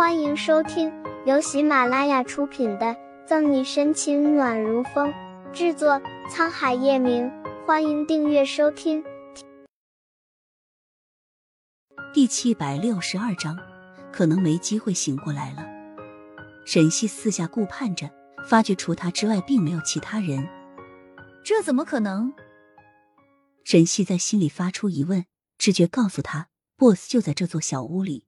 欢迎收听由喜马拉雅出品的《赠你深情暖如风》，制作沧海夜明。欢迎订阅收听。第七百六十二章，可能没机会醒过来了。沈西四下顾盼着，发觉除他之外，并没有其他人。这怎么可能？沈西在心里发出疑问，直觉告诉他，boss 就在这座小屋里。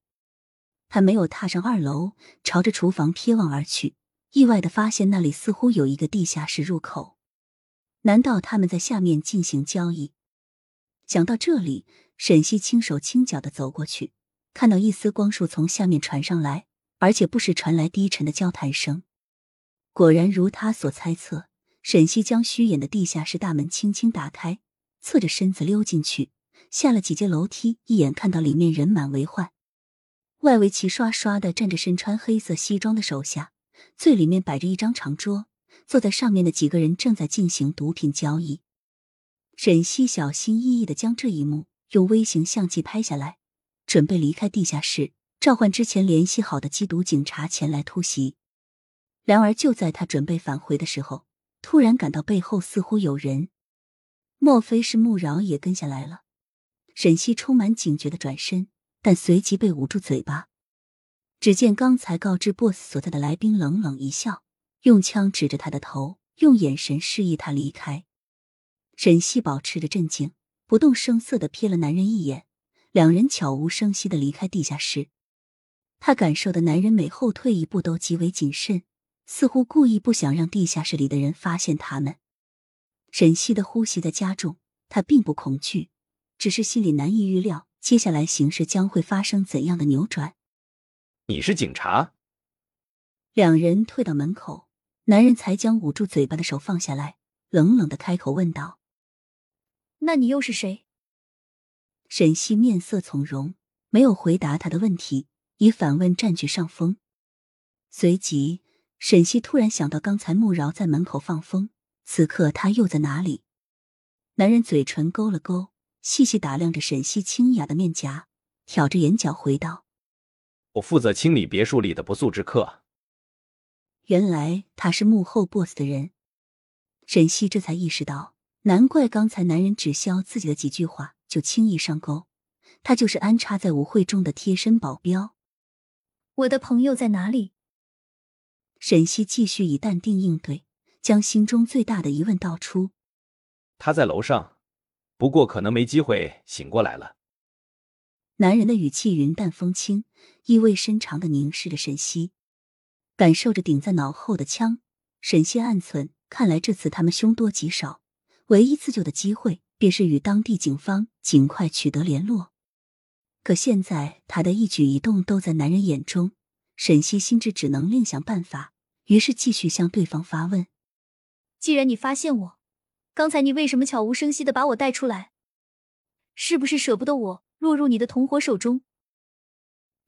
他没有踏上二楼，朝着厨房瞥望而去，意外的发现那里似乎有一个地下室入口。难道他们在下面进行交易？想到这里，沈西轻手轻脚的走过去，看到一丝光束从下面传上来，而且不时传来低沉的交谈声。果然如他所猜测，沈西将虚掩的地下室大门轻轻打开，侧着身子溜进去，下了几阶楼梯，一眼看到里面人满为患。外围齐刷刷的站着身穿黑色西装的手下，最里面摆着一张长桌，坐在上面的几个人正在进行毒品交易。沈西小心翼翼的将这一幕用微型相机拍下来，准备离开地下室，召唤之前联系好的缉毒警察前来突袭。然而就在他准备返回的时候，突然感到背后似乎有人，莫非是穆饶也跟下来了？沈西充满警觉的转身。但随即被捂住嘴巴。只见刚才告知 boss 所在的来宾冷冷一笑，用枪指着他的头，用眼神示意他离开。沈西保持着镇静，不动声色的瞥了男人一眼，两人悄无声息的离开地下室。他感受的男人每后退一步都极为谨慎，似乎故意不想让地下室里的人发现他们。沈西的呼吸在加重，他并不恐惧，只是心里难以预料。接下来形势将会发生怎样的扭转？你是警察？两人退到门口，男人才将捂住嘴巴的手放下来，冷冷的开口问道：“那你又是谁？”沈西面色从容，没有回答他的问题，以反问占据上风。随即，沈西突然想到刚才穆饶在门口放风，此刻他又在哪里？男人嘴唇勾了勾。细细打量着沈西清雅的面颊，挑着眼角回道：“我负责清理别墅里的不速之客。”原来他是幕后 boss 的人。沈西这才意识到，难怪刚才男人只消自己的几句话就轻易上钩，他就是安插在舞会中的贴身保镖。我的朋友在哪里？沈西继续以淡定应对，将心中最大的疑问道出：“他在楼上。”不过可能没机会醒过来了。男人的语气云淡风轻，意味深长的凝视着沈西，感受着顶在脑后的枪。沈西暗忖：看来这次他们凶多吉少，唯一自救的机会便是与当地警方尽快取得联络。可现在他的一举一动都在男人眼中，沈西心知只能另想办法，于是继续向对方发问：既然你发现我。刚才你为什么悄无声息的把我带出来？是不是舍不得我落入你的同伙手中？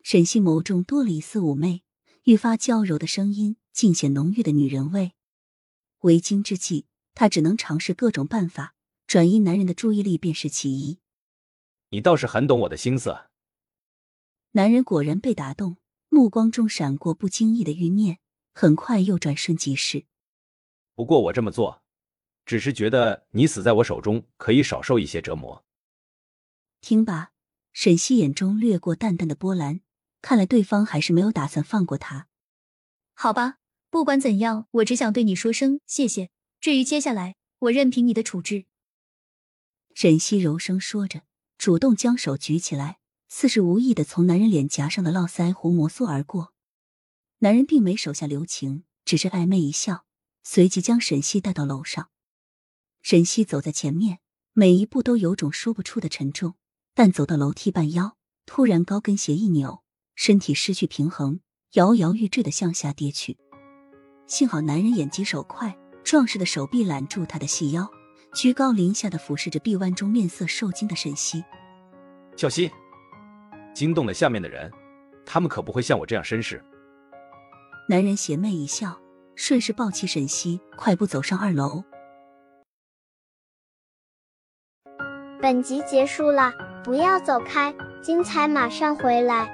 沈西眸中多了一丝妩媚，愈发娇柔的声音尽显浓郁的女人味。为今之计，他只能尝试各种办法转移男人的注意力，便是其一。你倒是很懂我的心思。男人果然被打动，目光中闪过不经意的欲念，很快又转瞬即逝。不过我这么做。只是觉得你死在我手中，可以少受一些折磨。听罢，沈西眼中掠过淡淡的波澜，看来对方还是没有打算放过他。好吧，不管怎样，我只想对你说声谢谢。至于接下来，我任凭你的处置。沈西柔声说着，主动将手举起来，似是无意的从男人脸颊上的络腮胡摩挲而过。男人并没手下留情，只是暧昧一笑，随即将沈西带到楼上。沈西走在前面，每一步都有种说不出的沉重。但走到楼梯半腰，突然高跟鞋一扭，身体失去平衡，摇摇欲坠的向下跌去。幸好男人眼疾手快，壮实的手臂揽住他的细腰，居高临下的俯视着臂弯中面色受惊的沈西。小心，惊动了下面的人，他们可不会像我这样绅士。男人邪魅一笑，顺势抱起沈西，快步走上二楼。本集结束了，不要走开，精彩马上回来。